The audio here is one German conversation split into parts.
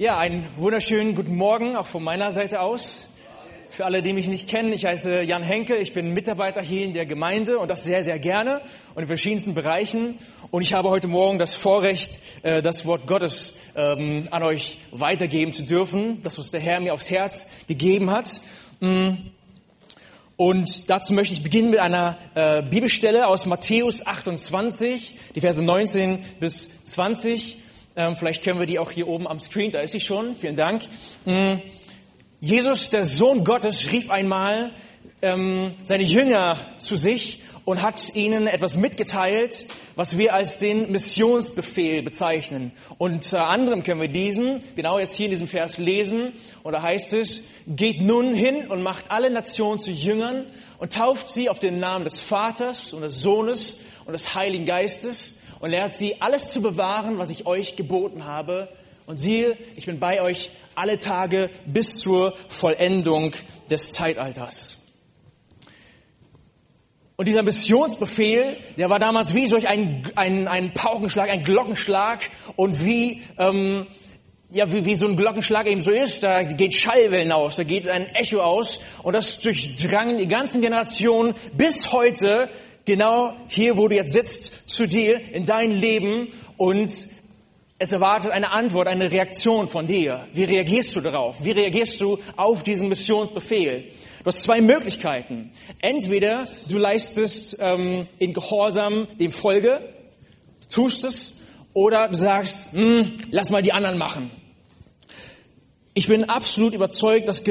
Ja, einen wunderschönen guten Morgen auch von meiner Seite aus. Für alle, die mich nicht kennen, ich heiße Jan Henke, ich bin Mitarbeiter hier in der Gemeinde und das sehr, sehr gerne und in verschiedensten Bereichen. Und ich habe heute Morgen das Vorrecht, äh, das Wort Gottes ähm, an euch weitergeben zu dürfen, das was der Herr mir aufs Herz gegeben hat. Mm. Und dazu möchte ich beginnen mit einer äh, Bibelstelle aus Matthäus 28, die Verse 19 bis 20. Ähm, vielleicht können wir die auch hier oben am Screen, da ist sie schon. Vielen Dank. Mhm. Jesus, der Sohn Gottes, rief einmal ähm, seine Jünger zu sich und hat ihnen etwas mitgeteilt, was wir als den Missionsbefehl bezeichnen. Unter anderem können wir diesen, genau jetzt hier in diesem Vers lesen, und da heißt es, geht nun hin und macht alle Nationen zu Jüngern und tauft sie auf den Namen des Vaters und des Sohnes und des Heiligen Geistes und lehrt sie, alles zu bewahren, was ich euch geboten habe. Und siehe, ich bin bei euch alle Tage bis zur Vollendung des Zeitalters. Und dieser Missionsbefehl, der war damals wie solch ein, ein, ein Paukenschlag, ein Glockenschlag und wie, ähm, ja, wie, wie so ein Glockenschlag eben so ist, da geht Schallwellen aus, da geht ein Echo aus und das durchdrang die ganzen Generationen bis heute genau hier, wo du jetzt sitzt, zu dir in dein Leben und es erwartet eine Antwort, eine Reaktion von dir. Wie reagierst du darauf? Wie reagierst du auf diesen Missionsbefehl? Du hast zwei Möglichkeiten. Entweder du leistest ähm, in Gehorsam dem Folge, tust es, oder du sagst, hm, lass mal die anderen machen. Ich bin absolut überzeugt, dass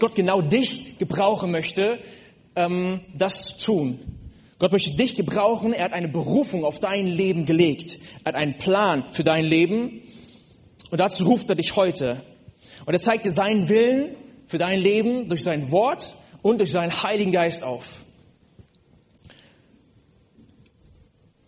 Gott, genau dich gebrauchen möchte, ähm, das zu tun. Gott möchte dich gebrauchen. Er hat eine Berufung auf dein Leben gelegt. Er hat einen Plan für dein Leben. Und dazu ruft er dich heute. Und er zeigt dir seinen Willen für dein Leben durch sein Wort und durch seinen Heiligen Geist auf.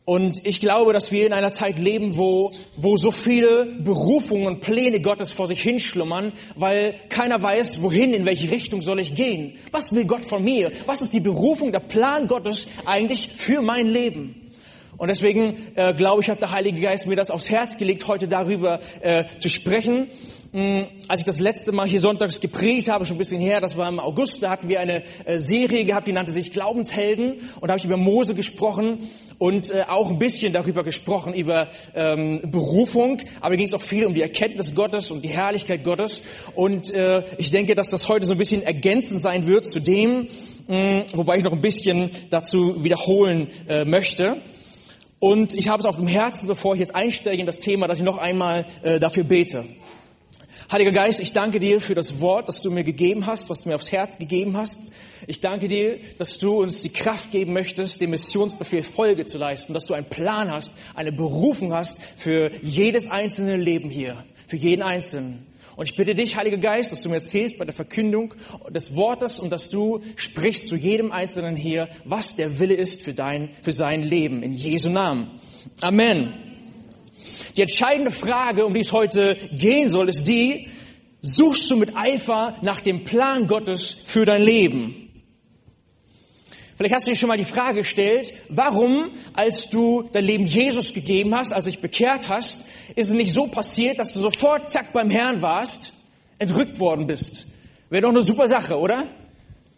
Und ich glaube, dass wir in einer Zeit leben, wo, wo so viele Berufungen und Pläne Gottes vor sich hinschlummern, weil keiner weiß, wohin, in welche Richtung soll ich gehen. Was will Gott von mir? Was ist die Berufung, der Plan Gottes eigentlich für mein Leben? Und deswegen äh, glaube ich, hat der Heilige Geist mir das aufs Herz gelegt, heute darüber äh, zu sprechen. Hm, als ich das letzte Mal hier sonntags gepredigt habe, schon ein bisschen her, das war im August, da hatten wir eine äh, Serie gehabt, die nannte sich Glaubenshelden. Und da habe ich über Mose gesprochen und äh, auch ein bisschen darüber gesprochen, über ähm, Berufung. Aber ging es auch viel um die Erkenntnis Gottes und die Herrlichkeit Gottes. Und äh, ich denke, dass das heute so ein bisschen ergänzend sein wird zu dem, mh, hm, wobei ich noch ein bisschen dazu wiederholen äh, möchte. Und ich habe es auf dem Herzen, bevor ich jetzt einsteige in das Thema, dass ich noch einmal äh, dafür bete. Heiliger Geist, ich danke dir für das Wort, das du mir gegeben hast, was du mir aufs Herz gegeben hast. Ich danke dir, dass du uns die Kraft geben möchtest, dem Missionsbefehl Folge zu leisten, dass du einen Plan hast, eine Berufung hast für jedes einzelne Leben hier, für jeden Einzelnen. Und ich bitte dich, Heiliger Geist, dass du mir erzählst bei der Verkündung des Wortes und dass du sprichst zu jedem Einzelnen hier, was der Wille ist für dein, für sein Leben. In Jesu Namen. Amen. Die entscheidende Frage, um die es heute gehen soll, ist die, suchst du mit Eifer nach dem Plan Gottes für dein Leben? Vielleicht hast du dir schon mal die Frage gestellt, warum, als du dein Leben Jesus gegeben hast, als du dich bekehrt hast, ist es nicht so passiert, dass du sofort zack beim Herrn warst, entrückt worden bist? Wäre doch eine super Sache, oder?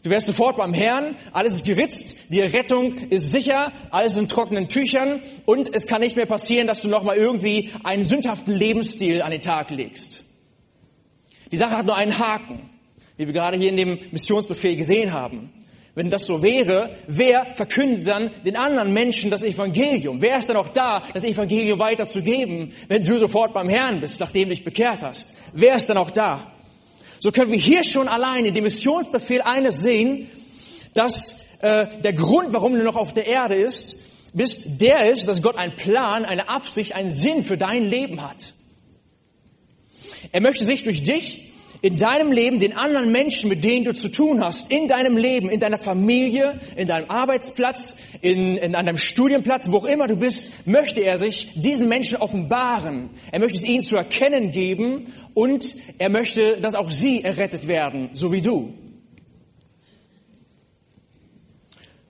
Du wärst sofort beim Herrn, alles ist geritzt, die Rettung ist sicher, alles in trockenen Tüchern und es kann nicht mehr passieren, dass du nochmal irgendwie einen sündhaften Lebensstil an den Tag legst. Die Sache hat nur einen Haken, wie wir gerade hier in dem Missionsbefehl gesehen haben. Wenn das so wäre, wer verkündet dann den anderen Menschen das Evangelium? Wer ist dann auch da, das Evangelium weiterzugeben, wenn du sofort beim Herrn bist, nachdem du dich bekehrt hast? Wer ist dann auch da? So können wir hier schon allein in dem Missionsbefehl eines sehen, dass äh, der Grund, warum du noch auf der Erde ist, bist, der ist, dass Gott einen Plan, eine Absicht, einen Sinn für dein Leben hat. Er möchte sich durch dich in deinem Leben den anderen Menschen, mit denen du zu tun hast, in deinem Leben, in deiner Familie, in deinem Arbeitsplatz, in, in deinem Studienplatz, wo auch immer du bist, möchte er sich diesen Menschen offenbaren. Er möchte es ihnen zu erkennen geben und er möchte, dass auch sie errettet werden, so wie du.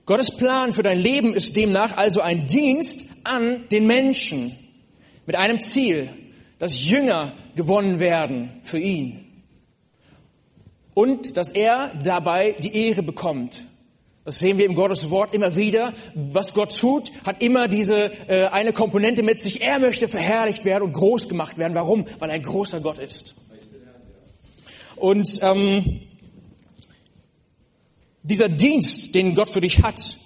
Gottes Plan für dein Leben ist demnach also ein Dienst an den Menschen mit einem Ziel, dass Jünger gewonnen werden für ihn. Und dass er dabei die Ehre bekommt. Das sehen wir im Gottes Wort immer wieder. Was Gott tut, hat immer diese äh, eine Komponente mit sich. Er möchte verherrlicht werden und groß gemacht werden. Warum? Weil er ein großer Gott ist. Und ähm, dieser Dienst, den Gott für dich hat,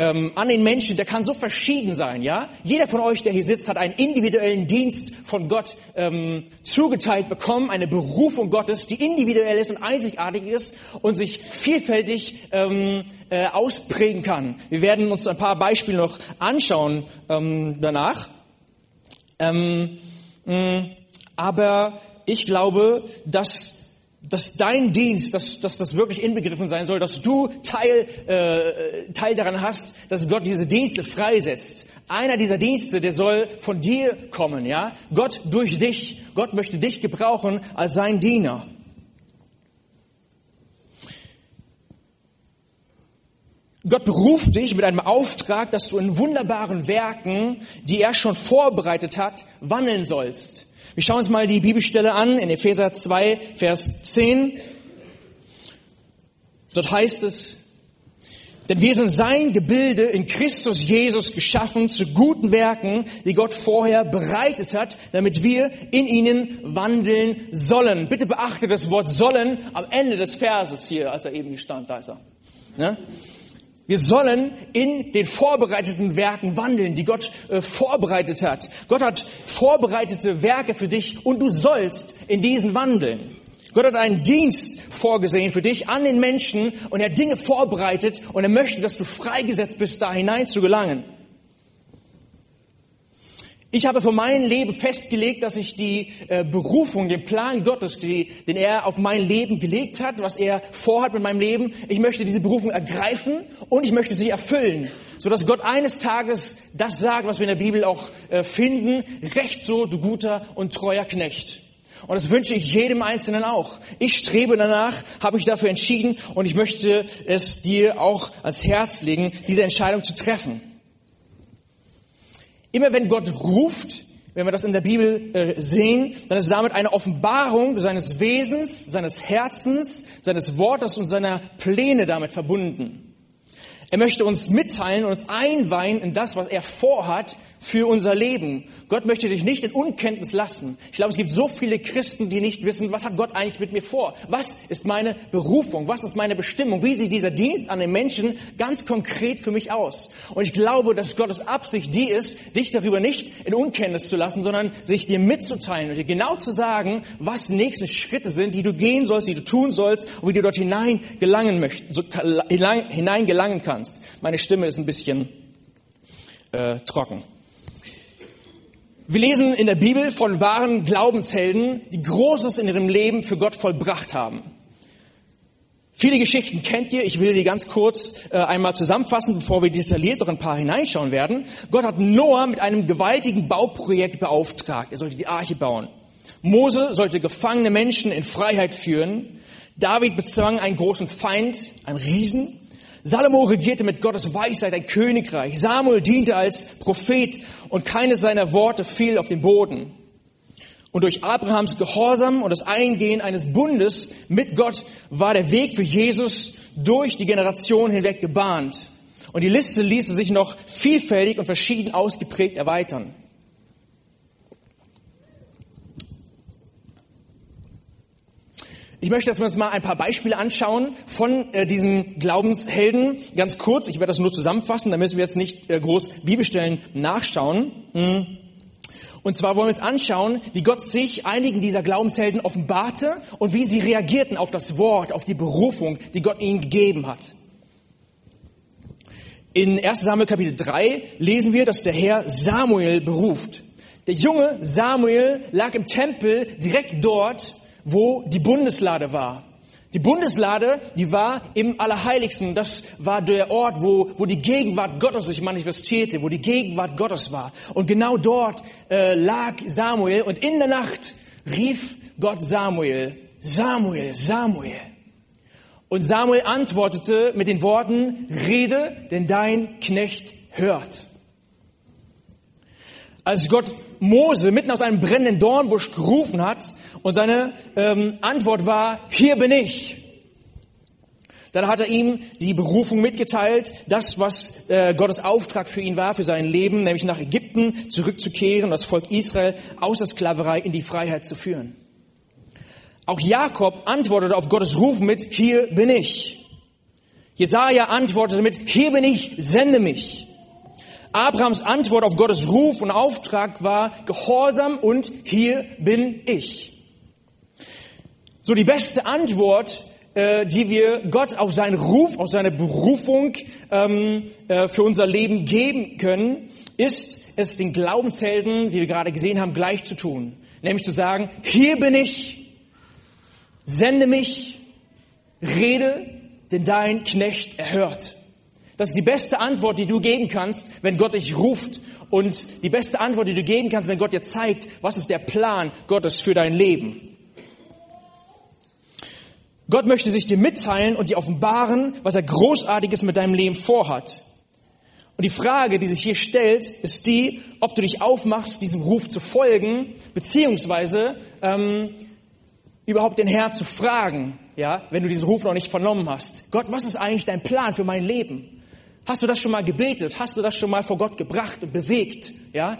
ähm, an den Menschen, der kann so verschieden sein, ja? Jeder von euch, der hier sitzt, hat einen individuellen Dienst von Gott ähm, zugeteilt bekommen, eine Berufung Gottes, die individuell ist und einzigartig ist und sich vielfältig ähm, äh, ausprägen kann. Wir werden uns ein paar Beispiele noch anschauen ähm, danach. Ähm, mh, aber ich glaube, dass dass dein Dienst, dass, dass das wirklich inbegriffen sein soll, dass du Teil, äh, Teil daran hast, dass Gott diese Dienste freisetzt. Einer dieser Dienste, der soll von dir kommen, ja? Gott durch dich. Gott möchte dich gebrauchen als sein Diener. Gott beruft dich mit einem Auftrag, dass du in wunderbaren Werken, die er schon vorbereitet hat, wandeln sollst. Wir schauen uns mal die Bibelstelle an in Epheser 2, Vers 10. Dort heißt es, denn wir sind sein Gebilde in Christus Jesus geschaffen zu guten Werken, die Gott vorher bereitet hat, damit wir in ihnen wandeln sollen. Bitte beachte das Wort sollen am Ende des Verses hier, als er eben stand, da ist er. Ja? Wir sollen in den vorbereiteten Werken wandeln, die Gott äh, vorbereitet hat. Gott hat vorbereitete Werke für dich und du sollst in diesen wandeln. Gott hat einen Dienst vorgesehen für dich an den Menschen und er hat Dinge vorbereitet und er möchte, dass du freigesetzt bist, da hinein zu gelangen. Ich habe für mein Leben festgelegt, dass ich die äh, Berufung, den Plan Gottes, die, den er auf mein Leben gelegt hat, was er vorhat mit meinem Leben, ich möchte diese Berufung ergreifen und ich möchte sie erfüllen, sodass Gott eines Tages das sagt, was wir in der Bibel auch äh, finden, recht so, du guter und treuer Knecht. Und das wünsche ich jedem Einzelnen auch. Ich strebe danach, habe ich dafür entschieden und ich möchte es dir auch als Herz legen, diese Entscheidung zu treffen. Immer wenn Gott ruft, wenn wir das in der Bibel äh, sehen, dann ist damit eine Offenbarung seines Wesens, seines Herzens, seines Wortes und seiner Pläne damit verbunden. Er möchte uns mitteilen und uns einweihen in das, was er vorhat für unser Leben. Gott möchte dich nicht in Unkenntnis lassen. Ich glaube, es gibt so viele Christen, die nicht wissen, was hat Gott eigentlich mit mir vor? Was ist meine Berufung? Was ist meine Bestimmung? Wie sieht dieser Dienst an den Menschen ganz konkret für mich aus? Und ich glaube, dass Gottes Absicht die ist, dich darüber nicht in Unkenntnis zu lassen, sondern sich dir mitzuteilen und dir genau zu sagen, was nächste Schritte sind, die du gehen sollst, die du tun sollst und wie du dort hinein gelangen möchtest, so, hinein gelangen kannst. Meine Stimme ist ein bisschen äh, trocken. Wir lesen in der Bibel von wahren Glaubenshelden, die Großes in ihrem Leben für Gott vollbracht haben. Viele Geschichten kennt ihr. Ich will die ganz kurz äh, einmal zusammenfassen, bevor wir detailliert noch ein paar hineinschauen werden. Gott hat Noah mit einem gewaltigen Bauprojekt beauftragt. Er sollte die Arche bauen. Mose sollte gefangene Menschen in Freiheit führen. David bezwang einen großen Feind, einen Riesen. Salomo regierte mit Gottes Weisheit ein Königreich. Samuel diente als Prophet und keines seiner Worte fiel auf den Boden. Und durch Abrahams Gehorsam und das Eingehen eines Bundes mit Gott war der Weg für Jesus durch die Generation hinweg gebahnt. Und die Liste ließe sich noch vielfältig und verschieden ausgeprägt erweitern. Ich möchte, dass wir uns mal ein paar Beispiele anschauen von äh, diesen Glaubenshelden. Ganz kurz, ich werde das nur zusammenfassen, da müssen wir jetzt nicht äh, groß Bibelstellen nachschauen. Hm. Und zwar wollen wir uns anschauen, wie Gott sich einigen dieser Glaubenshelden offenbarte und wie sie reagierten auf das Wort, auf die Berufung, die Gott ihnen gegeben hat. In 1 Samuel Kapitel 3 lesen wir, dass der Herr Samuel beruft. Der junge Samuel lag im Tempel direkt dort, wo die Bundeslade war. Die Bundeslade, die war im Allerheiligsten. Das war der Ort, wo, wo die Gegenwart Gottes sich manifestierte, wo die Gegenwart Gottes war. Und genau dort äh, lag Samuel und in der Nacht rief Gott Samuel, Samuel, Samuel. Und Samuel antwortete mit den Worten, rede, denn dein Knecht hört. Als Gott Mose mitten aus einem brennenden Dornbusch gerufen hat und seine ähm, Antwort war, hier bin ich. Dann hat er ihm die Berufung mitgeteilt, das, was äh, Gottes Auftrag für ihn war, für sein Leben, nämlich nach Ägypten zurückzukehren, das Volk Israel aus der Sklaverei in die Freiheit zu führen. Auch Jakob antwortete auf Gottes Ruf mit, hier bin ich. Jesaja antwortete mit, hier bin ich, sende mich. Abrahams Antwort auf Gottes Ruf und Auftrag war Gehorsam und hier bin ich. So die beste Antwort äh, die wir Gott auf seinen Ruf, auf seine Berufung ähm, äh, für unser Leben geben können, ist es den Glaubenshelden, wie wir gerade gesehen haben, gleich zu tun. Nämlich zu sagen, hier bin ich, sende mich, rede, denn dein Knecht erhört. Das ist die beste Antwort, die du geben kannst, wenn Gott dich ruft. Und die beste Antwort, die du geben kannst, wenn Gott dir zeigt, was ist der Plan Gottes für dein Leben. Gott möchte sich dir mitteilen und dir offenbaren, was er Großartiges mit deinem Leben vorhat. Und die Frage, die sich hier stellt, ist die, ob du dich aufmachst, diesem Ruf zu folgen, beziehungsweise ähm, überhaupt den Herrn zu fragen, ja, wenn du diesen Ruf noch nicht vernommen hast. Gott, was ist eigentlich dein Plan für mein Leben? Hast du das schon mal gebetet? Hast du das schon mal vor Gott gebracht und bewegt? Ja,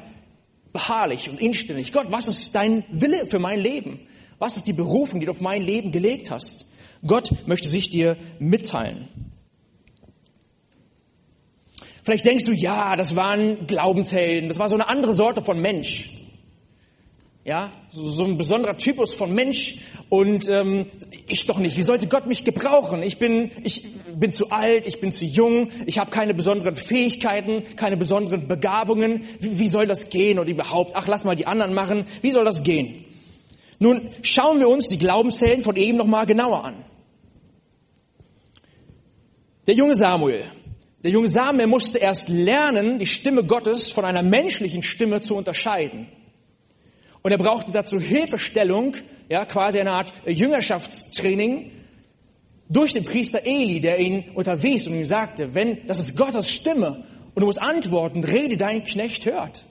beharrlich und inständig. Gott, was ist dein Wille für mein Leben? Was ist die Berufung, die du auf mein Leben gelegt hast? Gott möchte sich dir mitteilen. Vielleicht denkst du, ja, das waren Glaubenshelden, das war so eine andere Sorte von Mensch. Ja, so, so ein besonderer Typus von Mensch und ähm, ich doch nicht. Wie sollte Gott mich gebrauchen? Ich bin, ich bin zu alt, ich bin zu jung, ich habe keine besonderen Fähigkeiten, keine besonderen Begabungen. Wie, wie soll das gehen oder überhaupt? Ach, lass mal die anderen machen. Wie soll das gehen? Nun schauen wir uns die Glaubenshelden von eben nochmal genauer an. Der junge Samuel. Der junge Samuel musste erst lernen, die Stimme Gottes von einer menschlichen Stimme zu unterscheiden. Und er brauchte dazu Hilfestellung, ja, quasi eine Art Jüngerschaftstraining durch den Priester Eli, der ihn unterwies und ihm sagte, wenn, das ist Gottes Stimme und du musst antworten, rede dein Knecht hört.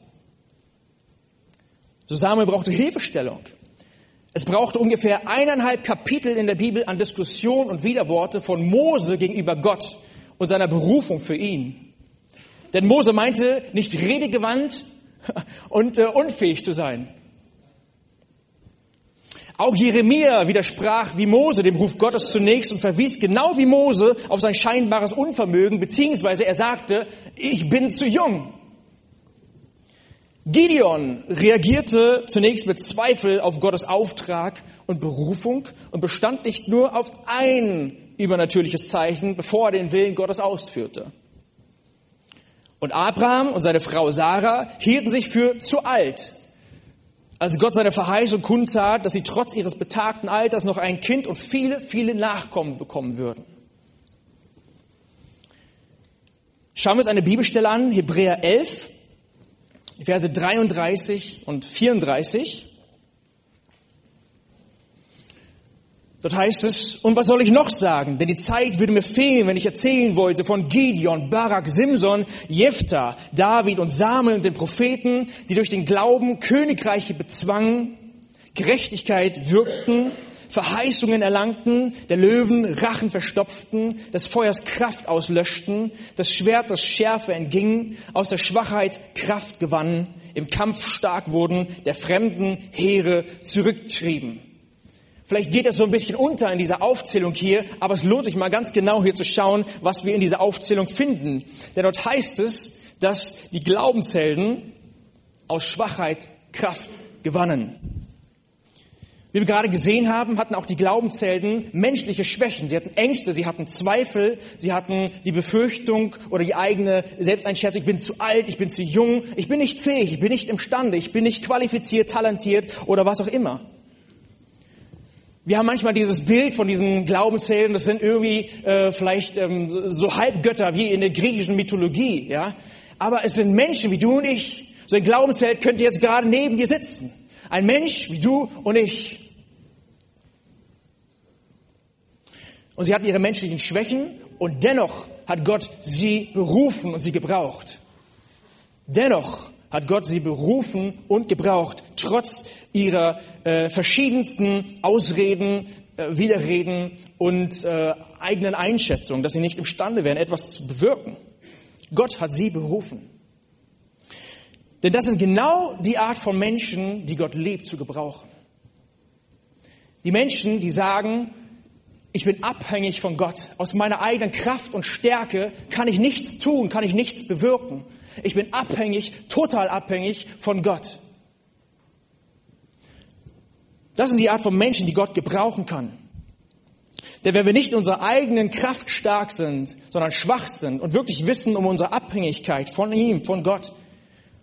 So Samuel brauchte Hilfestellung. Es brauchte ungefähr eineinhalb Kapitel in der Bibel an Diskussion und Widerworte von Mose gegenüber Gott und seiner Berufung für ihn. Denn Mose meinte, nicht redegewandt und äh, unfähig zu sein. Auch Jeremia widersprach wie Mose dem Ruf Gottes zunächst und verwies genau wie Mose auf sein scheinbares Unvermögen, beziehungsweise er sagte, ich bin zu jung. Gideon reagierte zunächst mit Zweifel auf Gottes Auftrag und Berufung und bestand nicht nur auf ein übernatürliches Zeichen, bevor er den Willen Gottes ausführte. Und Abraham und seine Frau Sarah hielten sich für zu alt, als Gott seine Verheißung kundtat, dass sie trotz ihres betagten Alters noch ein Kind und viele, viele Nachkommen bekommen würden. Schauen wir uns eine Bibelstelle an, Hebräer 11, Verse 33 und 34. Dort heißt es, und was soll ich noch sagen? Denn die Zeit würde mir fehlen, wenn ich erzählen wollte von Gideon, Barak, Simson, Jephthah, David und Samuel und den Propheten, die durch den Glauben Königreiche bezwangen, Gerechtigkeit wirkten, Verheißungen erlangten, der Löwen Rachen verstopften, des Feuers Kraft auslöschten, das Schwert das Schärfe entging, aus der Schwachheit Kraft gewannen, im Kampf stark wurden, der fremden Heere zurücktrieben. Vielleicht geht es so ein bisschen unter in dieser Aufzählung hier, aber es lohnt sich mal ganz genau hier zu schauen, was wir in dieser Aufzählung finden. Denn dort heißt es, dass die Glaubenshelden aus Schwachheit Kraft gewannen. Wie wir gerade gesehen haben, hatten auch die Glaubenshelden menschliche Schwächen. Sie hatten Ängste, sie hatten Zweifel, sie hatten die Befürchtung oder die eigene Selbsteinschätzung, ich bin zu alt, ich bin zu jung, ich bin nicht fähig, ich bin nicht imstande, ich bin nicht qualifiziert, talentiert oder was auch immer. Wir haben manchmal dieses Bild von diesen Glaubenshelden, das sind irgendwie äh, vielleicht ähm, so Halbgötter wie in der griechischen Mythologie, ja. Aber es sind Menschen wie du und ich. So ein Glaubensheld könnte jetzt gerade neben dir sitzen. Ein Mensch wie du und ich. Und sie hatten ihre menschlichen Schwächen und dennoch hat Gott sie berufen und sie gebraucht. Dennoch hat Gott sie berufen und gebraucht, trotz ihrer äh, verschiedensten Ausreden, äh, Widerreden und äh, eigenen Einschätzungen, dass sie nicht imstande wären, etwas zu bewirken. Gott hat sie berufen. Denn das sind genau die Art von Menschen, die Gott liebt zu gebrauchen. Die Menschen, die sagen, ich bin abhängig von Gott. Aus meiner eigenen Kraft und Stärke kann ich nichts tun, kann ich nichts bewirken. Ich bin abhängig, total abhängig von Gott. Das sind die Art von Menschen, die Gott gebrauchen kann. Denn wenn wir nicht in unserer eigenen Kraft stark sind, sondern schwach sind und wirklich wissen um unsere Abhängigkeit von ihm, von Gott,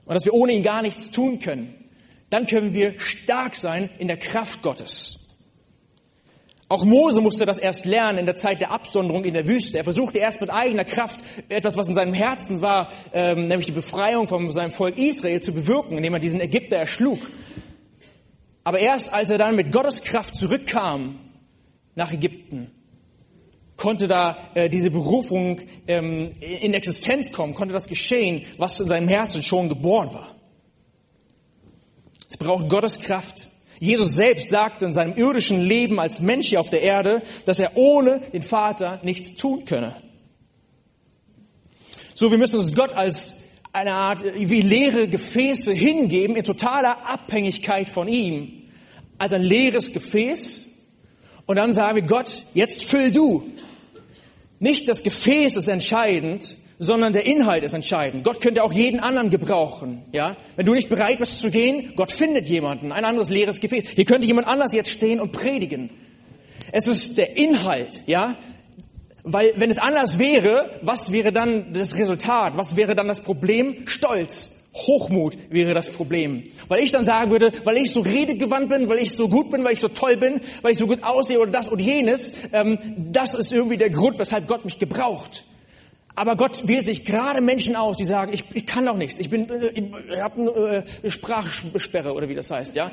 und dass wir ohne ihn gar nichts tun können, dann können wir stark sein in der Kraft Gottes. Auch Mose musste das erst lernen in der Zeit der Absonderung in der Wüste. Er versuchte erst mit eigener Kraft etwas, was in seinem Herzen war, ähm, nämlich die Befreiung von seinem Volk Israel zu bewirken, indem er diesen Ägypter erschlug. Aber erst als er dann mit Gottes Kraft zurückkam nach Ägypten, konnte da äh, diese Berufung ähm, in Existenz kommen, konnte das geschehen, was in seinem Herzen schon geboren war. Es braucht Gottes Kraft. Jesus selbst sagte in seinem irdischen Leben als Mensch hier auf der Erde, dass er ohne den Vater nichts tun könne. So, wir müssen uns Gott als eine Art wie leere Gefäße hingeben, in totaler Abhängigkeit von ihm, als ein leeres Gefäß. Und dann sagen wir, Gott, jetzt füll du. Nicht das Gefäß ist entscheidend, sondern der Inhalt ist entscheidend. Gott könnte auch jeden anderen gebrauchen, ja. Wenn du nicht bereit bist zu gehen, Gott findet jemanden, ein anderes leeres Gefäß. Hier könnte jemand anders jetzt stehen und predigen. Es ist der Inhalt, ja. Weil wenn es anders wäre, was wäre dann das Resultat? Was wäre dann das Problem? Stolz. Hochmut wäre das Problem. Weil ich dann sagen würde, weil ich so redegewandt bin, weil ich so gut bin, weil ich so toll bin, weil ich so gut aussehe oder das und jenes, ähm, das ist irgendwie der Grund, weshalb Gott mich gebraucht. Aber Gott wählt sich gerade Menschen aus, die sagen, ich, ich kann doch nichts, ich bin, äh, ich habe eine äh, Sprachsperre oder wie das heißt, ja.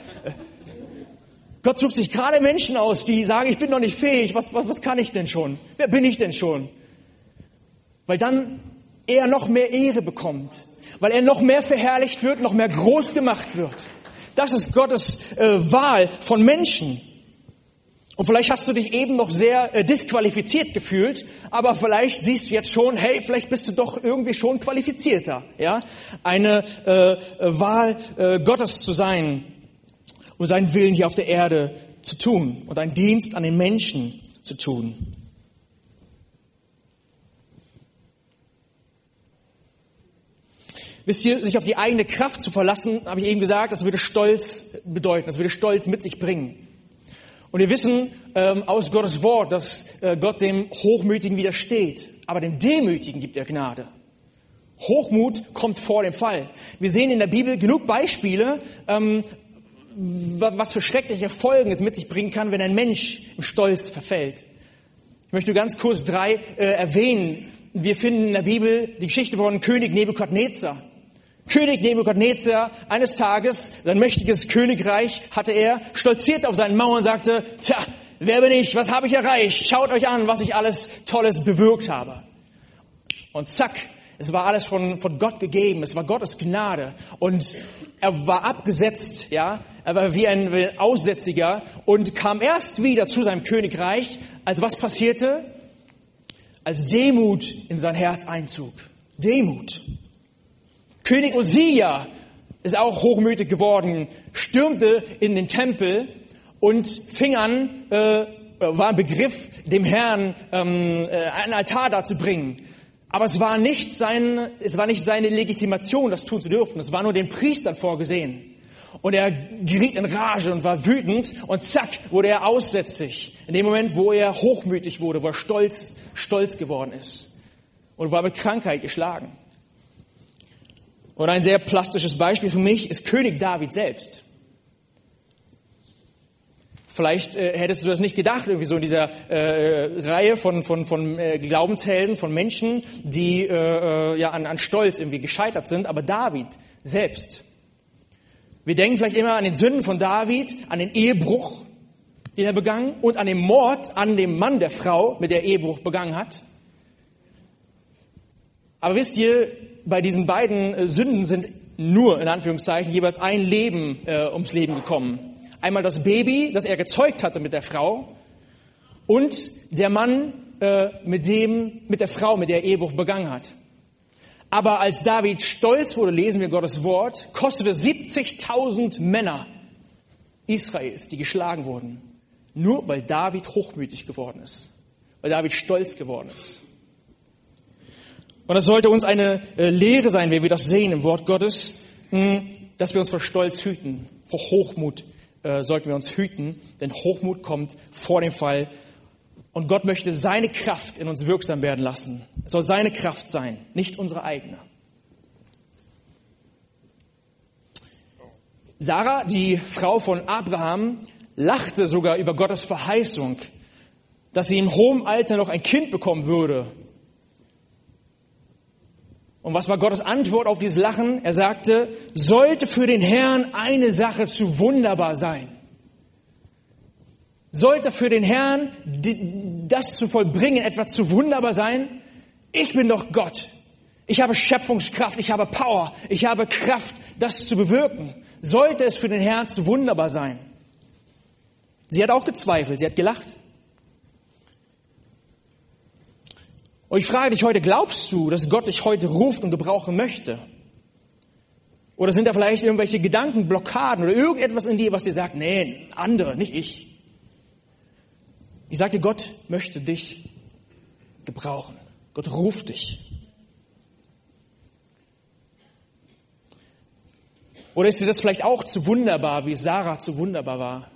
Gott sucht sich gerade Menschen aus, die sagen, ich bin noch nicht fähig, was, was, was kann ich denn schon? Wer bin ich denn schon? Weil dann er noch mehr Ehre bekommt, weil er noch mehr verherrlicht wird, noch mehr groß gemacht wird. Das ist Gottes äh, Wahl von Menschen. Und vielleicht hast du dich eben noch sehr äh, disqualifiziert gefühlt, aber vielleicht siehst du jetzt schon, hey, vielleicht bist du doch irgendwie schon qualifizierter, ja, eine äh, äh, Wahl äh, Gottes zu sein und seinen Willen hier auf der Erde zu tun und einen Dienst an den Menschen zu tun. Wisst ihr, sich auf die eigene Kraft zu verlassen, habe ich eben gesagt, das würde Stolz bedeuten, das würde Stolz mit sich bringen. Und wir wissen ähm, aus Gottes Wort, dass äh, Gott dem Hochmütigen widersteht, aber dem Demütigen gibt er Gnade. Hochmut kommt vor dem Fall. Wir sehen in der Bibel genug Beispiele, ähm, was für schreckliche Folgen es mit sich bringen kann, wenn ein Mensch im Stolz verfällt. Ich möchte ganz kurz drei äh, erwähnen. Wir finden in der Bibel die Geschichte von König Nebukadnezar. König Nebukadnezar, eines Tages, sein mächtiges Königreich hatte er, stolzierte auf seinen Mauern und sagte, tja, wer bin ich, was habe ich erreicht, schaut euch an, was ich alles Tolles bewirkt habe. Und zack, es war alles von, von Gott gegeben, es war Gottes Gnade und er war abgesetzt, ja, er war wie ein, wie ein Aussätziger und kam erst wieder zu seinem Königreich, als was passierte? Als Demut in sein Herz einzug. Demut. König Osia ist auch hochmütig geworden, stürmte in den Tempel und fing an, äh, war im Begriff, dem Herrn ähm, äh, einen Altar darzubringen. Aber es war nicht sein, es war nicht seine Legitimation, das tun zu dürfen. Es war nur den Priestern vorgesehen. Und er geriet in Rage und war wütend und zack wurde er aussätzig. In dem Moment, wo er hochmütig wurde, wo er stolz, stolz geworden ist und war mit Krankheit geschlagen. Und ein sehr plastisches Beispiel für mich ist König David selbst. Vielleicht äh, hättest du das nicht gedacht, irgendwie so in dieser äh, Reihe von, von, von äh, Glaubenshelden, von Menschen, die äh, äh, ja an, an Stolz irgendwie gescheitert sind, aber David selbst. Wir denken vielleicht immer an den Sünden von David, an den Ehebruch, den er begangen und an den Mord an dem Mann der Frau, mit der Ehebruch begangen hat. Aber wisst ihr, bei diesen beiden äh, Sünden sind nur in Anführungszeichen jeweils ein Leben äh, ums Leben gekommen. Einmal das Baby, das er gezeugt hatte mit der Frau und der Mann äh, mit dem, mit der Frau, mit der er Ehebruch begangen hat. Aber als David stolz wurde, lesen wir Gottes Wort, kostete 70.000 Männer Israels, die geschlagen wurden. Nur weil David hochmütig geworden ist. Weil David stolz geworden ist. Und das sollte uns eine äh, Lehre sein, wenn wir das sehen im Wort Gottes, hm, dass wir uns vor Stolz hüten. Vor Hochmut äh, sollten wir uns hüten, denn Hochmut kommt vor dem Fall. Und Gott möchte seine Kraft in uns wirksam werden lassen. Es soll seine Kraft sein, nicht unsere eigene. Sarah, die Frau von Abraham, lachte sogar über Gottes Verheißung, dass sie in hohem Alter noch ein Kind bekommen würde. Und was war Gottes Antwort auf dieses Lachen? Er sagte, sollte für den Herrn eine Sache zu wunderbar sein. Sollte für den Herrn das zu vollbringen etwas zu wunderbar sein? Ich bin doch Gott. Ich habe Schöpfungskraft, ich habe Power, ich habe Kraft, das zu bewirken. Sollte es für den Herrn zu wunderbar sein? Sie hat auch gezweifelt, sie hat gelacht. Und ich frage dich heute, glaubst du, dass Gott dich heute ruft und gebrauchen möchte? Oder sind da vielleicht irgendwelche Gedankenblockaden oder irgendetwas in dir, was dir sagt, nee, andere, nicht ich. Ich dir, Gott möchte dich gebrauchen. Gott ruft dich. Oder ist dir das vielleicht auch zu wunderbar, wie Sarah zu wunderbar war?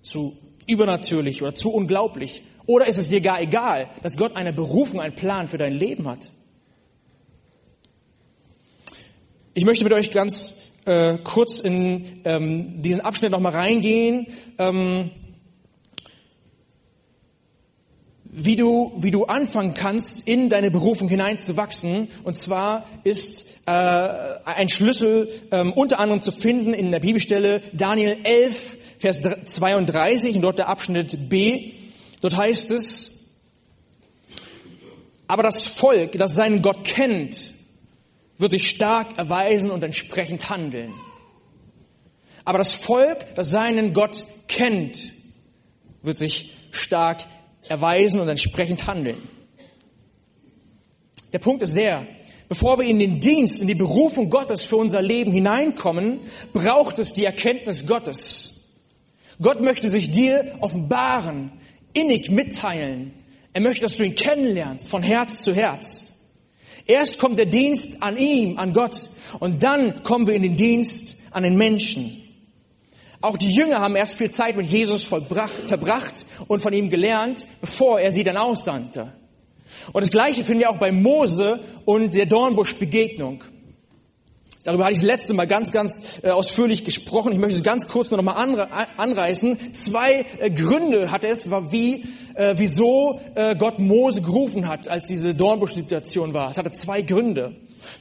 Zu übernatürlich oder zu unglaublich? Oder ist es dir gar egal, dass Gott eine Berufung, einen Plan für dein Leben hat? Ich möchte mit euch ganz äh, kurz in ähm, diesen Abschnitt nochmal reingehen, ähm, wie, du, wie du anfangen kannst, in deine Berufung hineinzuwachsen. Und zwar ist äh, ein Schlüssel ähm, unter anderem zu finden in der Bibelstelle Daniel 11, Vers 32 und dort der Abschnitt B. Dort heißt es, aber das Volk, das seinen Gott kennt, wird sich stark erweisen und entsprechend handeln. Aber das Volk, das seinen Gott kennt, wird sich stark erweisen und entsprechend handeln. Der Punkt ist der, bevor wir in den Dienst, in die Berufung Gottes für unser Leben hineinkommen, braucht es die Erkenntnis Gottes. Gott möchte sich dir offenbaren, innig mitteilen. Er möchte, dass du ihn kennenlernst, von Herz zu Herz. Erst kommt der Dienst an ihm, an Gott, und dann kommen wir in den Dienst an den Menschen. Auch die Jünger haben erst viel Zeit mit Jesus verbracht und von ihm gelernt, bevor er sie dann aussandte. Und das Gleiche finden wir auch bei Mose und der Dornbusch-Begegnung. Darüber hatte ich das letzte Mal ganz, ganz äh, ausführlich gesprochen. Ich möchte es ganz kurz nur noch mal anreißen. Zwei äh, Gründe hatte es, war wie, äh, wieso äh, Gott Mose gerufen hat, als diese Dornbusch-Situation war. Es hatte zwei Gründe.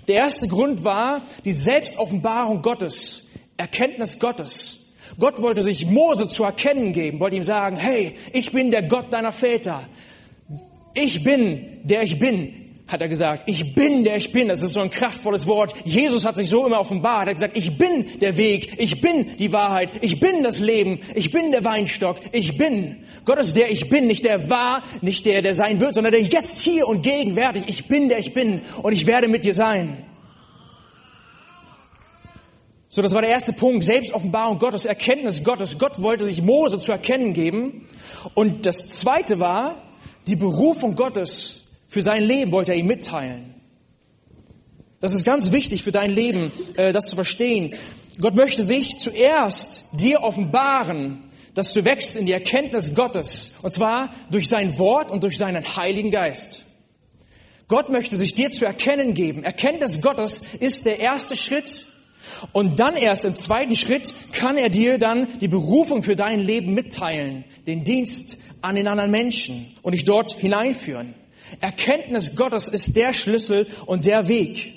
Der erste Grund war die Selbstoffenbarung Gottes, Erkenntnis Gottes. Gott wollte sich Mose zu erkennen geben, wollte ihm sagen, hey, ich bin der Gott deiner Väter. Ich bin, der ich bin hat er gesagt, ich bin der ich bin. Das ist so ein kraftvolles Wort. Jesus hat sich so immer offenbart. Er hat gesagt, ich bin der Weg, ich bin die Wahrheit, ich bin das Leben, ich bin der Weinstock, ich bin. Gott ist der ich bin, nicht der war, nicht der, der sein wird, sondern der jetzt hier und gegenwärtig. Ich bin der ich bin und ich werde mit dir sein. So, das war der erste Punkt. Selbstoffenbarung Gottes, Erkenntnis Gottes. Gott wollte sich Mose zu erkennen geben. Und das zweite war die Berufung Gottes für sein Leben wollte er ihm mitteilen. Das ist ganz wichtig für dein Leben, äh, das zu verstehen. Gott möchte sich zuerst dir offenbaren, dass du wächst in die Erkenntnis Gottes, und zwar durch sein Wort und durch seinen Heiligen Geist. Gott möchte sich dir zu erkennen geben. Erkenntnis Gottes ist der erste Schritt. Und dann erst im zweiten Schritt kann er dir dann die Berufung für dein Leben mitteilen, den Dienst an den anderen Menschen und dich dort hineinführen. Erkenntnis Gottes ist der Schlüssel und der Weg.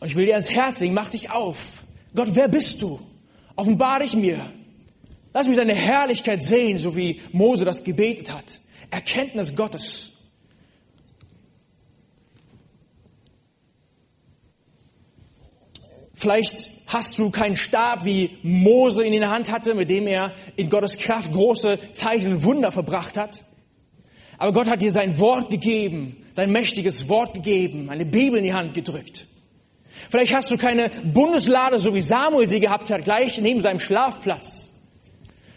Und ich will dir ans Herz legen, mach dich auf. Gott, wer bist du? Offenbar dich mir. Lass mich deine Herrlichkeit sehen, so wie Mose das gebetet hat. Erkenntnis Gottes. Vielleicht hast du keinen Stab, wie Mose ihn in der Hand hatte, mit dem er in Gottes Kraft große Zeichen und Wunder verbracht hat. Aber Gott hat dir sein Wort gegeben, sein mächtiges Wort gegeben, eine Bibel in die Hand gedrückt. Vielleicht hast du keine Bundeslade, so wie Samuel sie gehabt hat, gleich neben seinem Schlafplatz.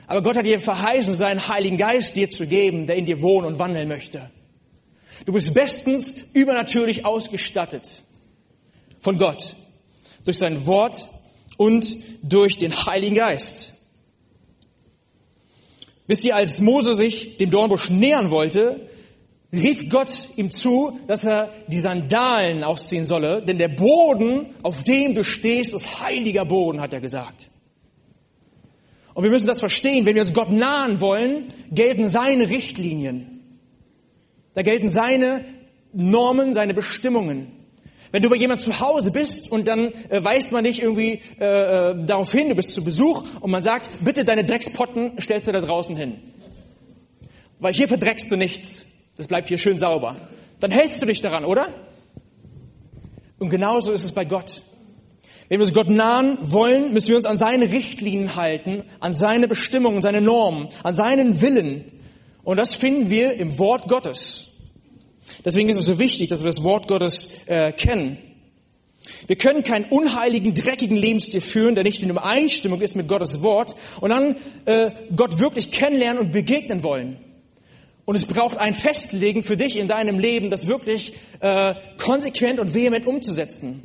Aber Gott hat dir verheißen, seinen Heiligen Geist dir zu geben, der in dir wohnen und wandeln möchte. Du bist bestens übernatürlich ausgestattet von Gott durch sein Wort und durch den Heiligen Geist. Bis sie, als Mose sich dem Dornbusch nähern wollte, rief Gott ihm zu, dass er die Sandalen ausziehen solle, denn der Boden, auf dem du stehst, ist heiliger Boden, hat er gesagt. Und wir müssen das verstehen, wenn wir uns Gott nahen wollen, gelten seine Richtlinien. Da gelten seine Normen, seine Bestimmungen. Wenn du bei jemand zu Hause bist und dann äh, weist man dich irgendwie äh, äh, darauf hin, du bist zu Besuch und man sagt, bitte deine Dreckspotten stellst du da draußen hin. Weil hier verdreckst du nichts. Das bleibt hier schön sauber. Dann hältst du dich daran, oder? Und genauso ist es bei Gott. Wenn wir uns Gott nahen wollen, müssen wir uns an seine Richtlinien halten, an seine Bestimmungen, seine Normen, an seinen Willen. Und das finden wir im Wort Gottes. Deswegen ist es so wichtig, dass wir das Wort Gottes äh, kennen. Wir können keinen unheiligen, dreckigen Lebensstil führen, der nicht in Übereinstimmung ist mit Gottes Wort und dann äh, Gott wirklich kennenlernen und begegnen wollen. Und es braucht ein Festlegen für dich in deinem Leben, das wirklich äh, konsequent und vehement umzusetzen.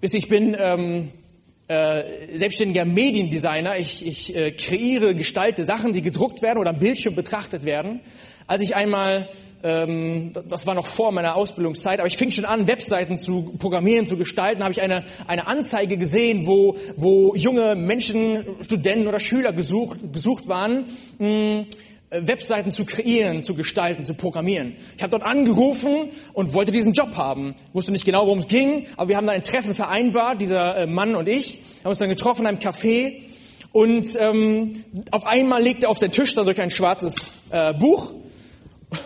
Ich bin ähm, äh, selbstständiger Mediendesigner. Ich, ich äh, kreiere, gestalte Sachen, die gedruckt werden oder am Bildschirm betrachtet werden. Als ich einmal, ähm, das war noch vor meiner Ausbildungszeit, aber ich fing schon an, Webseiten zu programmieren, zu gestalten, habe ich eine, eine Anzeige gesehen, wo, wo junge Menschen, Studenten oder Schüler gesucht, gesucht waren, mh, hm, Webseiten zu kreieren, zu gestalten, zu programmieren. Ich habe dort angerufen und wollte diesen Job haben. Wusste nicht genau, worum es ging, aber wir haben dann ein Treffen vereinbart, dieser äh, Mann und ich, haben uns dann getroffen in einem Café und ähm, auf einmal legte auf den Tisch dann durch ein schwarzes äh, Buch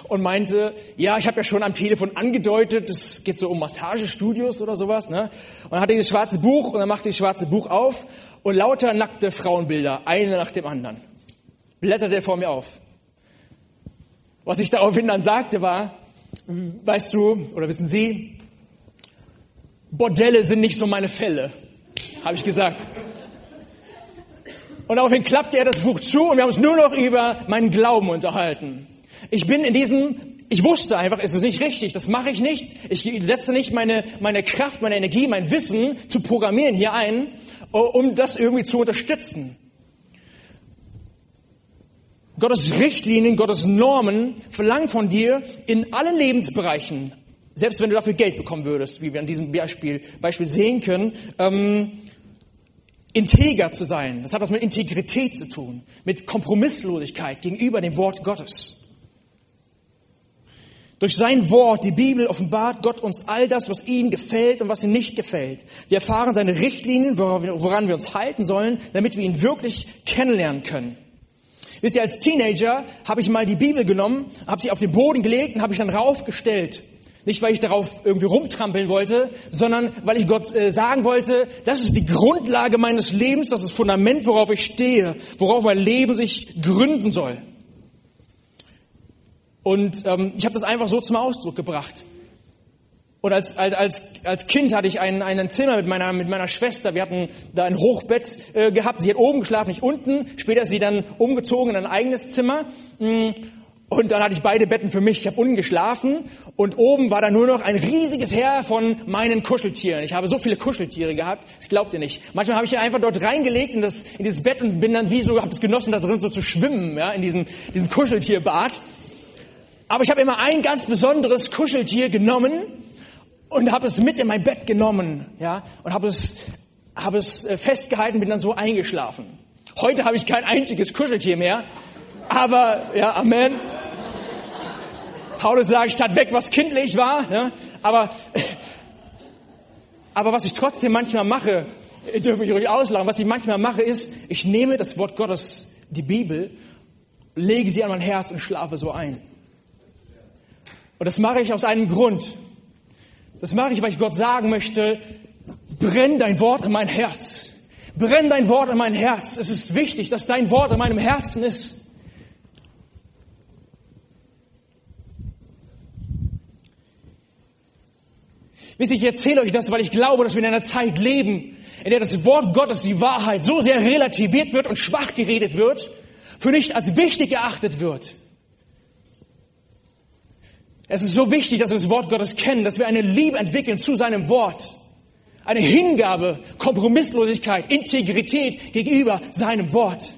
und meinte, ja, ich habe ja schon am Telefon angedeutet, es geht so um Massagestudios oder sowas, ne? Und dann hatte dieses schwarze Buch und dann machte das schwarze Buch auf und lauter nackte Frauenbilder, eine nach dem anderen, blätterte er vor mir auf. Was ich daraufhin dann sagte war, weißt du, oder wissen Sie, Bordelle sind nicht so meine Fälle, habe ich gesagt. Und daraufhin klappte er das Buch zu und wir haben uns nur noch über meinen Glauben unterhalten. Ich bin in diesem, ich wusste einfach, es ist nicht richtig, das mache ich nicht. Ich setze nicht meine, meine Kraft, meine Energie, mein Wissen zu programmieren hier ein, um das irgendwie zu unterstützen. Gottes Richtlinien, Gottes Normen verlangen von dir in allen Lebensbereichen, selbst wenn du dafür Geld bekommen würdest, wie wir an diesem Beispiel, Beispiel sehen können, ähm, integer zu sein. Das hat was mit Integrität zu tun, mit Kompromisslosigkeit gegenüber dem Wort Gottes. Durch sein Wort, die Bibel, offenbart Gott uns all das, was ihm gefällt und was ihm nicht gefällt. Wir erfahren seine Richtlinien, woran wir uns halten sollen, damit wir ihn wirklich kennenlernen können. Wisst ihr, als Teenager habe ich mal die Bibel genommen, habe sie auf den Boden gelegt und habe ich dann raufgestellt. Nicht, weil ich darauf irgendwie rumtrampeln wollte, sondern weil ich Gott äh, sagen wollte, das ist die Grundlage meines Lebens, das ist das Fundament, worauf ich stehe, worauf mein Leben sich gründen soll. Und ähm, ich habe das einfach so zum Ausdruck gebracht. Und als, als, als, Kind hatte ich ein, ein Zimmer mit meiner, mit meiner Schwester. Wir hatten da ein Hochbett äh, gehabt. Sie hat oben geschlafen, nicht unten. Später ist sie dann umgezogen in ein eigenes Zimmer. Mm, und dann hatte ich beide Betten für mich. Ich habe unten geschlafen und oben war da nur noch ein riesiges Heer von meinen Kuscheltieren. Ich habe so viele Kuscheltiere gehabt, das glaubt ihr nicht. Manchmal habe ich einfach dort reingelegt in, das, in dieses Bett und bin dann wie so, habe es genossen, da drin so zu schwimmen, ja, in diesem, diesem Kuscheltierbad. Aber ich habe immer ein ganz besonderes Kuscheltier genommen und habe es mit in mein Bett genommen, ja, und habe es, habe es äh, festgehalten, bin dann so eingeschlafen. Heute habe ich kein einziges Kuscheltier mehr, aber ja, Amen. Paulus sagt, statt weg, was kindlich war, ja, aber aber was ich trotzdem manchmal mache, ihr dürft mich ruhig auslachen, was ich manchmal mache, ist, ich nehme das Wort Gottes, die Bibel, lege sie an mein Herz und schlafe so ein. Und das mache ich aus einem Grund. Das mache ich, weil ich Gott sagen möchte, brenn dein Wort in mein Herz. Brenn dein Wort in mein Herz. Es ist wichtig, dass dein Wort in meinem Herzen ist. Wisst ihr, ich erzähle euch das, weil ich glaube, dass wir in einer Zeit leben, in der das Wort Gottes, die Wahrheit, so sehr relativiert wird und schwach geredet wird, für nicht als wichtig erachtet wird. Es ist so wichtig, dass wir das Wort Gottes kennen, dass wir eine Liebe entwickeln zu seinem Wort. Eine Hingabe, Kompromisslosigkeit, Integrität gegenüber seinem Wort.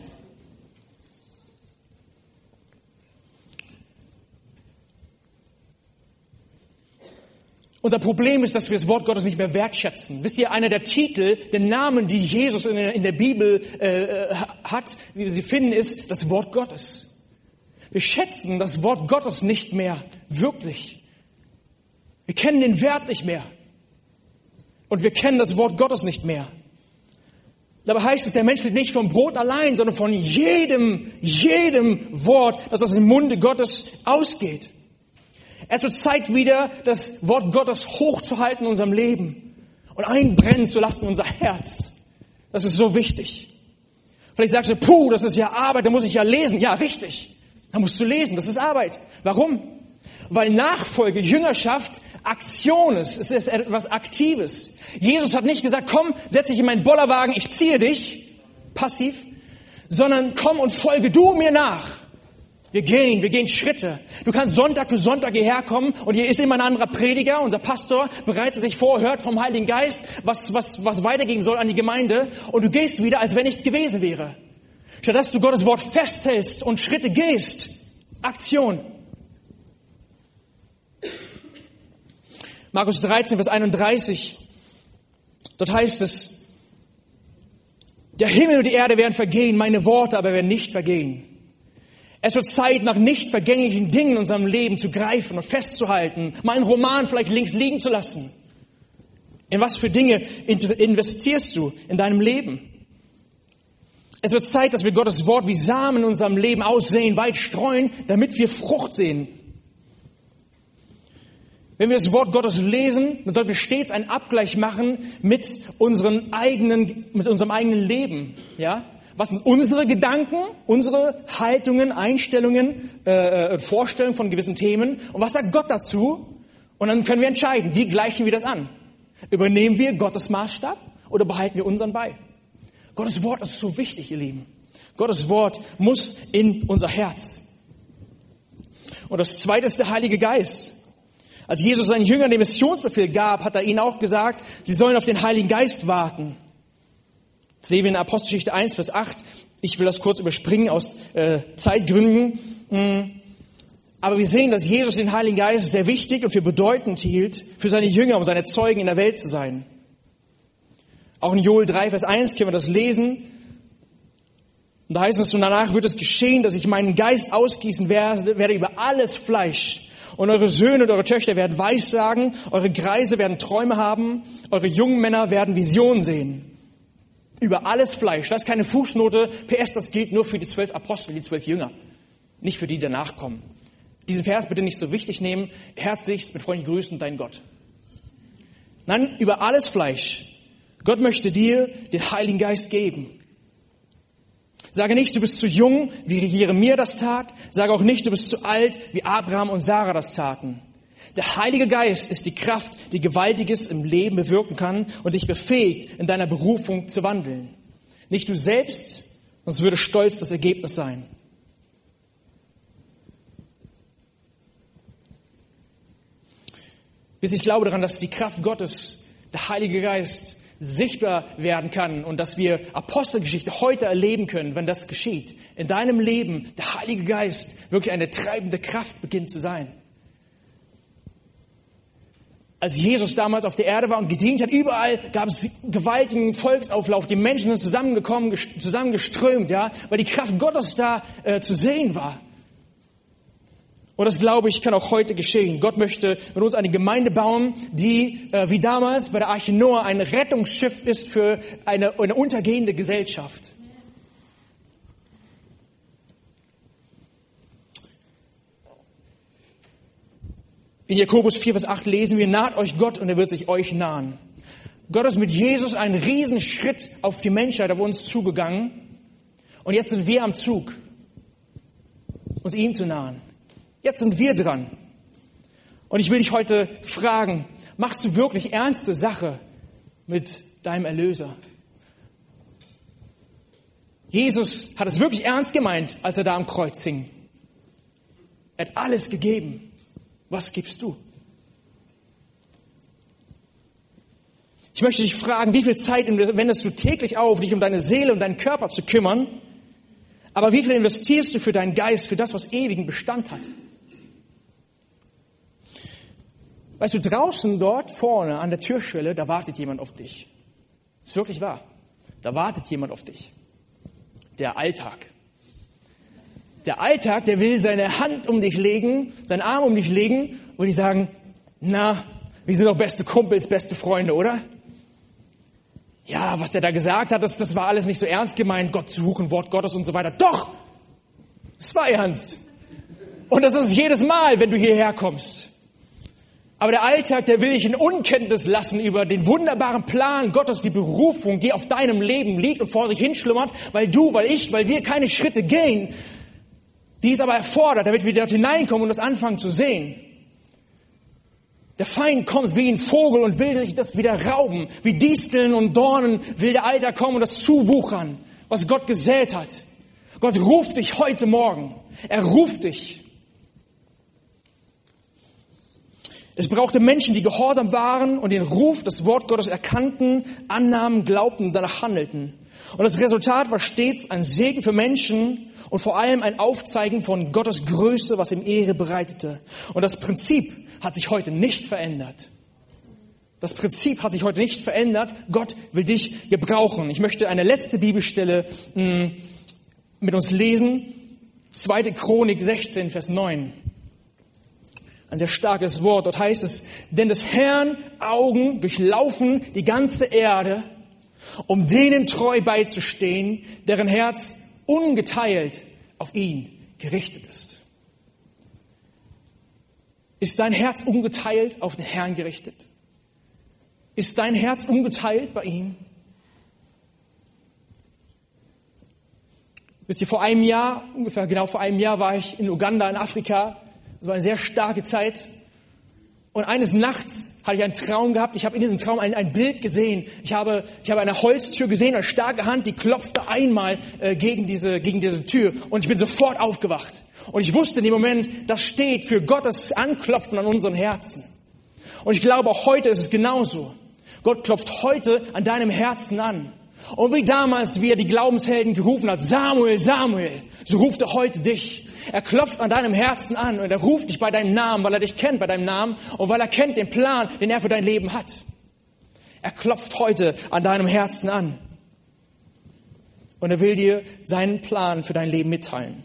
Unser Problem ist, dass wir das Wort Gottes nicht mehr wertschätzen. Wisst ihr, einer der Titel, der Namen, die Jesus in der, Bibel äh, äh, hat, wie wir sie finden, ist das Wort Gottes. Wir schätzen das Wort Gottes nicht mehr wirklich. Wir kennen den Wert nicht mehr. Und wir kennen das Wort Gottes nicht mehr. Dabei heißt es, der Mensch lebt nicht vom Brot allein, sondern von jedem, jedem Wort, das aus dem Munde Gottes ausgeht. Es wird Zeit wieder, das Wort Gottes hochzuhalten in unserem Leben und einbrennen zu lassen in unser Herz. Das ist so wichtig. Vielleicht sagst du, puh, das ist ja Arbeit, da muss ich ja lesen. Ja, richtig. Da musst du lesen, das ist Arbeit. Warum? Weil Nachfolge, Jüngerschaft Aktion ist. Es ist etwas Aktives. Jesus hat nicht gesagt, komm, setz dich in meinen Bollerwagen, ich ziehe dich, passiv, sondern komm und folge du mir nach. Wir gehen, wir gehen Schritte. Du kannst Sonntag für Sonntag hierher kommen und hier ist immer ein anderer Prediger, unser Pastor bereitet sich vor, hört vom Heiligen Geist, was, was, was weitergeben soll an die Gemeinde und du gehst wieder, als wenn nichts gewesen wäre. Statt dass du Gottes Wort festhältst und Schritte gehst. Aktion. Markus 13, Vers 31. Dort heißt es, der Himmel und die Erde werden vergehen, meine Worte aber werden nicht vergehen. Es wird Zeit, nach nicht vergänglichen Dingen in unserem Leben zu greifen und festzuhalten, meinen Roman vielleicht links liegen zu lassen. In was für Dinge investierst du in deinem Leben? Es wird Zeit, dass wir Gottes Wort wie Samen in unserem Leben aussehen, weit streuen, damit wir Frucht sehen. Wenn wir das Wort Gottes lesen, dann sollten wir stets einen Abgleich machen mit unseren eigenen, mit unserem eigenen Leben, ja? Was sind unsere Gedanken, unsere Haltungen, Einstellungen, äh, äh, Vorstellungen von gewissen Themen? Und was sagt Gott dazu? Und dann können wir entscheiden, wie gleichen wir das an? Übernehmen wir Gottes Maßstab oder behalten wir unseren bei? Gottes Wort ist so wichtig, ihr Lieben. Gottes Wort muss in unser Herz. Und das zweite ist der Heilige Geist. Als Jesus seinen Jüngern den Missionsbefehl gab, hat er ihnen auch gesagt, sie sollen auf den Heiligen Geist warten. Sehen wir in Apostelgeschichte 1, Vers 8. Ich will das kurz überspringen aus äh, Zeitgründen. Hm. Aber wir sehen, dass Jesus den Heiligen Geist sehr wichtig und für bedeutend hielt, für seine Jünger, um seine Zeugen in der Welt zu sein. Auch in Joel 3, Vers 1 können wir das lesen. Und da heißt es, und danach wird es geschehen, dass ich meinen Geist ausgießen werde, werde über alles Fleisch. Und eure Söhne und eure Töchter werden Weissagen, eure Greise werden Träume haben, eure jungen Männer werden Visionen sehen über alles Fleisch. Das ist keine Fußnote. PS, das gilt nur für die zwölf Apostel, die zwölf Jünger. Nicht für die, die danach kommen. Diesen Vers bitte nicht so wichtig nehmen. Herzlichst mit freundlichen Grüßen, dein Gott. Nein, über alles Fleisch. Gott möchte dir den Heiligen Geist geben. Sage nicht, du bist zu jung, wie Jeremia das tat. Sage auch nicht, du bist zu alt, wie Abraham und Sarah das taten. Der Heilige Geist ist die Kraft, die Gewaltiges im Leben bewirken kann und dich befähigt, in deiner Berufung zu wandeln. Nicht du selbst, sonst würde Stolz das Ergebnis sein. Bis ich glaube daran, dass die Kraft Gottes, der Heilige Geist, sichtbar werden kann und dass wir Apostelgeschichte heute erleben können, wenn das geschieht. In deinem Leben der Heilige Geist wirklich eine treibende Kraft beginnt zu sein als Jesus damals auf der Erde war und gedient hat, überall gab es gewaltigen Volksauflauf. Die Menschen sind zusammengekommen, zusammengeströmt, ja, weil die Kraft Gottes da äh, zu sehen war. Und das glaube ich kann auch heute geschehen. Gott möchte mit uns eine Gemeinde bauen, die äh, wie damals bei der Arche Noah ein Rettungsschiff ist für eine, eine untergehende Gesellschaft. In Jakobus 4, Vers 8 lesen wir, naht euch Gott und er wird sich euch nahen. Gott ist mit Jesus einen Riesenschritt auf die Menschheit, auf uns zugegangen. Und jetzt sind wir am Zug, uns ihm zu nahen. Jetzt sind wir dran. Und ich will dich heute fragen, machst du wirklich ernste Sache mit deinem Erlöser? Jesus hat es wirklich ernst gemeint, als er da am Kreuz hing. Er hat alles gegeben. Was gibst du? Ich möchte dich fragen, wie viel Zeit wendest du täglich auf, dich um deine Seele und deinen Körper zu kümmern? Aber wie viel investierst du für deinen Geist, für das, was ewigen Bestand hat? Weißt du, draußen dort vorne an der Türschwelle, da wartet jemand auf dich. Ist wirklich wahr. Da wartet jemand auf dich. Der Alltag. Der Alltag, der will seine Hand um dich legen, seinen Arm um dich legen und die sagen, na, wir sind doch beste Kumpels, beste Freunde, oder? Ja, was der da gesagt hat, das, das war alles nicht so ernst gemeint, Gott zu suchen, Wort Gottes und so weiter. Doch! Es war ernst. Und das ist jedes Mal, wenn du hierher kommst. Aber der Alltag, der will dich in Unkenntnis lassen über den wunderbaren Plan Gottes, die Berufung, die auf deinem Leben liegt und vor sich hinschlummert, weil du, weil ich, weil wir keine Schritte gehen, die es aber erfordert, damit wir dort hineinkommen und das anfangen zu sehen. Der Feind kommt wie ein Vogel und will sich das wieder rauben. Wie Disteln und Dornen will der Alter kommen und das zuwuchern, was Gott gesät hat. Gott ruft dich heute Morgen. Er ruft dich. Es brauchte Menschen, die gehorsam waren und den Ruf des Wort Gottes erkannten, annahmen, glaubten und danach handelten. Und das Resultat war stets ein Segen für Menschen und vor allem ein Aufzeigen von Gottes Größe, was ihm Ehre bereitete. Und das Prinzip hat sich heute nicht verändert. Das Prinzip hat sich heute nicht verändert. Gott will dich gebrauchen. Ich möchte eine letzte Bibelstelle mh, hm, mit uns lesen. Zweite Chronik 16, Vers 9. Ein sehr starkes Wort. Dort heißt es, denn des Herrn Augen durchlaufen die ganze Erde, um denen treu beizustehen, deren Herz ungeteilt auf ihn gerichtet ist. Ist dein Herz ungeteilt auf den Herrn gerichtet? Ist dein Herz ungeteilt bei ihm? Wisst ihr, vor einem Jahr, ungefähr genau vor einem Jahr war ich in Uganda in Afrika. Das war eine sehr starke Zeit. Und eines Nachts hatte ich einen Traum gehabt. Ich habe in diesem Traum ein, ein Bild gesehen. Ich habe, ich habe eine Holztür gesehen, eine starke Hand, die klopfte einmal äh, gegen, diese, gegen diese Tür. Und ich bin sofort aufgewacht. Und ich wusste in dem Moment, das steht für Gottes Anklopfen an unseren Herzen. Und ich glaube, auch heute ist es genauso. Gott klopft heute an deinem Herzen an. Und wie damals, wie er die Glaubenshelden gerufen hat, Samuel, Samuel, so ruft er heute dich. Er klopft an deinem Herzen an und er ruft dich bei deinem Namen, weil er dich kennt bei deinem Namen und weil er kennt den Plan, den er für dein Leben hat. Er klopft heute an deinem Herzen an. Und er will dir seinen Plan für dein Leben mitteilen.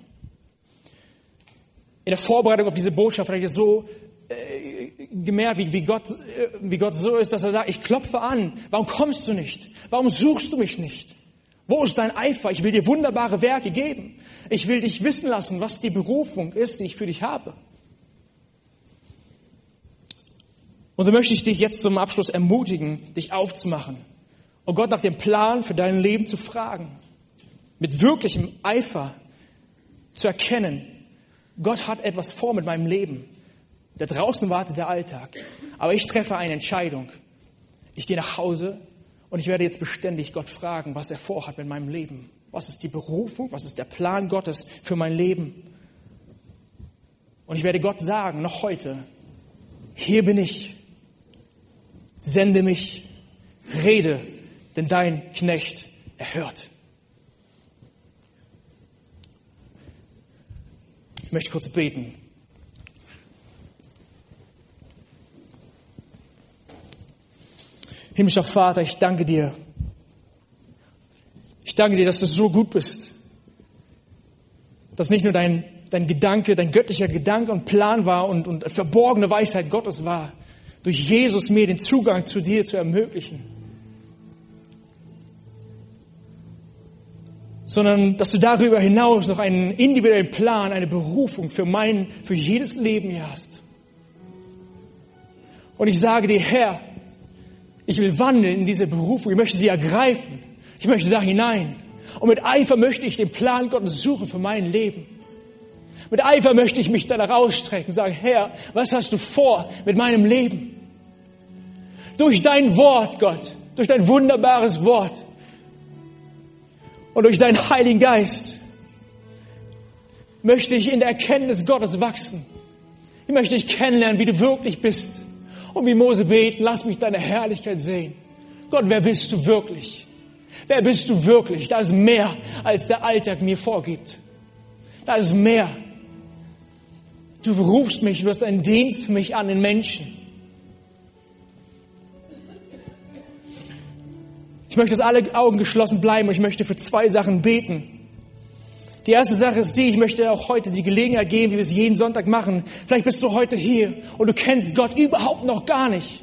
In der Vorbereitung auf diese Botschaft habe ich so äh, gemerkt, wie, wie, Gott, äh, wie Gott so ist, dass er sagt, ich klopfe an. Warum kommst du nicht? Warum suchst du mich nicht? Wo ist dein Eifer? Ich will dir wunderbare Werke geben. Ich will dich wissen lassen, was die Berufung ist, die ich für dich habe. Und so möchte ich dich jetzt zum Abschluss ermutigen, dich aufzumachen und Gott nach dem Plan für dein Leben zu fragen. Mit wirklichem Eifer zu erkennen, Gott hat etwas vor mit meinem Leben. Da draußen wartet der Alltag. Aber ich treffe eine Entscheidung. Ich gehe nach Hause und ich werde jetzt beständig Gott fragen, was er vorhat mit meinem Leben. Was ist die Berufung? Was ist der Plan Gottes für mein Leben? Und ich werde Gott sagen, noch heute, hier bin ich, sende mich, rede, denn dein Knecht erhört. Ich möchte kurz beten. Himmlischer Vater, ich danke dir. Ich danke dir, dass du so gut bist. Dass nicht nur dein, dein Gedanke, dein göttlicher Gedanke und Plan war und, und verborgene Weisheit Gottes war, durch Jesus mir den Zugang zu dir zu ermöglichen. Sondern, dass du darüber hinaus noch einen individuellen Plan, eine Berufung für mein, für jedes Leben hier hast. Und ich sage dir, Herr, ich will wandeln in diese Berufung. Ich möchte sie ergreifen. Ich möchte da hinein. Und mit Eifer möchte ich den Plan Gottes suchen für mein Leben. Mit Eifer möchte ich mich danach ausstrecken und sagen, Herr, was hast du vor mit meinem Leben? Durch dein Wort, Gott, durch dein wunderbares Wort und durch deinen Heiligen Geist möchte ich in der Erkenntnis Gottes wachsen. Ich möchte dich kennenlernen, wie du wirklich bist. Und wie Mose beten, lass mich deine Herrlichkeit sehen. Gott, wer bist du wirklich? Wer bist du wirklich? Da ist mehr, als der Alltag mir vorgibt. Da ist mehr. Du berufst mich, du hast einen Dienst für mich an den Menschen. Ich möchte, dass alle Augen geschlossen bleiben und ich möchte für zwei Sachen beten. Die erste Sache ist die, ich möchte auch heute die Gelegenheit geben, wie wir es jeden Sonntag machen. Vielleicht bist du heute hier und du kennst Gott überhaupt noch gar nicht.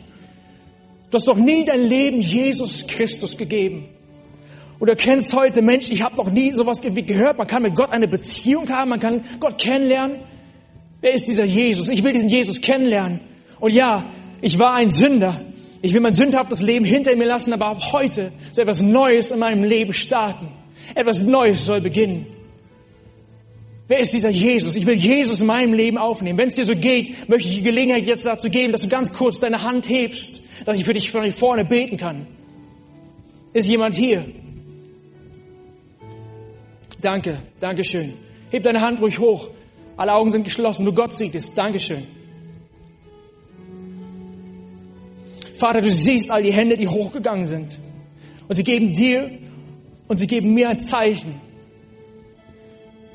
Du hast noch nie dein Leben Jesus Christus gegeben. Und du kennst heute, Mensch, ich habe noch nie sowas gehört. Man kann mit Gott eine Beziehung haben, man kann Gott kennenlernen. Wer ist dieser Jesus? Ich will diesen Jesus kennenlernen. Und ja, ich war ein Sünder. Ich will mein sündhaftes Leben hinter mir lassen, aber ab heute soll etwas Neues in meinem Leben starten. Etwas Neues soll beginnen. Wer ist dieser Jesus? Ich will Jesus in meinem Leben aufnehmen. Wenn es dir so geht, möchte ich die Gelegenheit jetzt dazu geben, dass du ganz kurz deine Hand hebst, dass ich für dich von vorne beten kann. Ist jemand hier? Danke, Dankeschön. Heb deine Hand ruhig hoch. Alle Augen sind geschlossen, nur Gott sieht es. Dankeschön. Vater, du siehst all die Hände, die hochgegangen sind. Und sie geben dir und sie geben mir ein Zeichen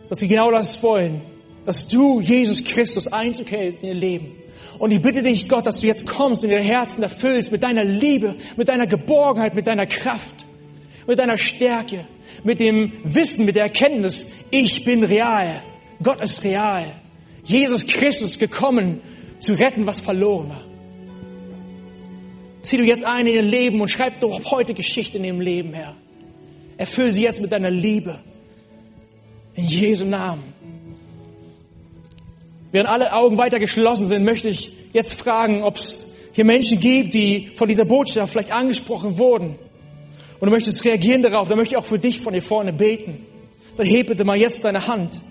dass sie genau das wollen, dass du, Jesus Christus, Einzug hältst in ihr Leben. Und ich bitte dich, Gott, dass du jetzt kommst und ihr Herzen erfüllst mit deiner Liebe, mit deiner Geborgenheit, mit deiner Kraft, mit deiner Stärke, mit dem Wissen, mit der Erkenntnis, ich bin real. Gott ist real. Jesus Christus ist gekommen, zu retten, was verloren war. Zieh du jetzt ein in ihr Leben und schreib doch heute Geschichte in ihrem Leben, Herr. Erfüll sie jetzt mit deiner Liebe. In Jesu Namen. Während alle Augen weiter geschlossen sind, möchte ich jetzt fragen, ob es hier Menschen gibt, die von dieser Botschaft vielleicht angesprochen wurden. Und du möchtest reagieren darauf, dann möchte ich auch für dich von hier vorne beten. Dann heb bitte mal jetzt deine Hand.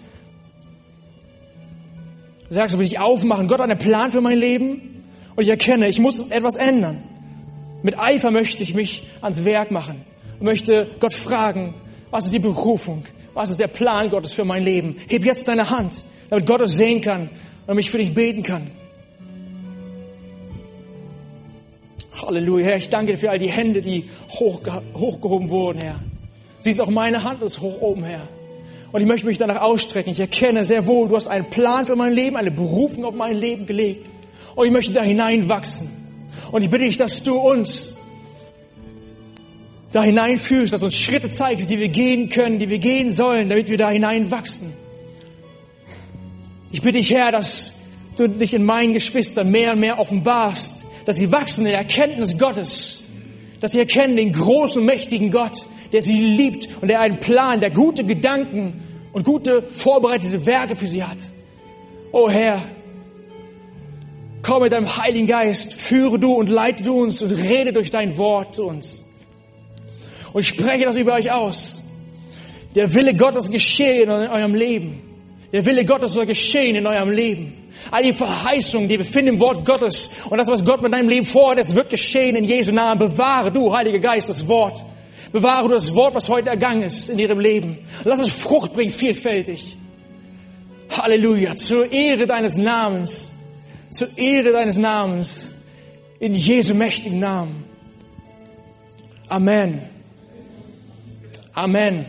Du sagst, will ich aufmachen? Gott hat einen Plan für mein Leben und ich erkenne, ich muss etwas ändern. Mit Eifer möchte ich mich ans Werk machen und möchte Gott fragen, was ist die Berufung? Was ist der Plan Gottes für mein Leben? Heb jetzt deine Hand, damit Gott es sehen kann und mich für dich beten kann. Halleluja, Herr, ich danke dir für all die Hände, die hochge hochgehoben wurden, Herr. Siehst auch meine Hand ist hoch oben, Herr. Und ich möchte mich danach ausstrecken. Ich erkenne sehr wohl, du hast einen Plan für mein Leben, eine Berufung auf mein Leben gelegt. Und ich möchte da hineinwachsen. Und ich bitte dich, dass du uns da hineinführst, dass uns Schritte zeigst, die wir gehen können, die wir gehen sollen, damit wir da hineinwachsen. Ich bitte dich, Herr, dass du dich in meinen Geschwistern mehr und mehr offenbarst, dass sie wachsen in der Erkenntnis Gottes, dass sie erkennen den großen, mächtigen Gott, der sie liebt und der einen Plan, der gute Gedanken und gute vorbereitete Werke für sie hat. Oh Herr, komm mit deinem Heiligen Geist, führe du und leite du uns und rede durch dein Wort zu uns. Und ich spreche das über euch aus. Der Wille Gottes geschehe in eurem Leben. Der Wille Gottes soll geschehen in eurem Leben. All die Verheißungen, die wir finden im Wort Gottes und das, was Gott mit deinem Leben vorhat, das wird geschehen in Jesu Namen. Bewahre du, Heiliger Geist, das Wort. Bewahre du das Wort, was heute ergangen ist in ihrem Leben. Lass es Frucht bringen, vielfältig. Halleluja. Zur Ehre deines Namens. Zur Ehre deines Namens. In Jesu mächtigen Namen. Amen. Amen.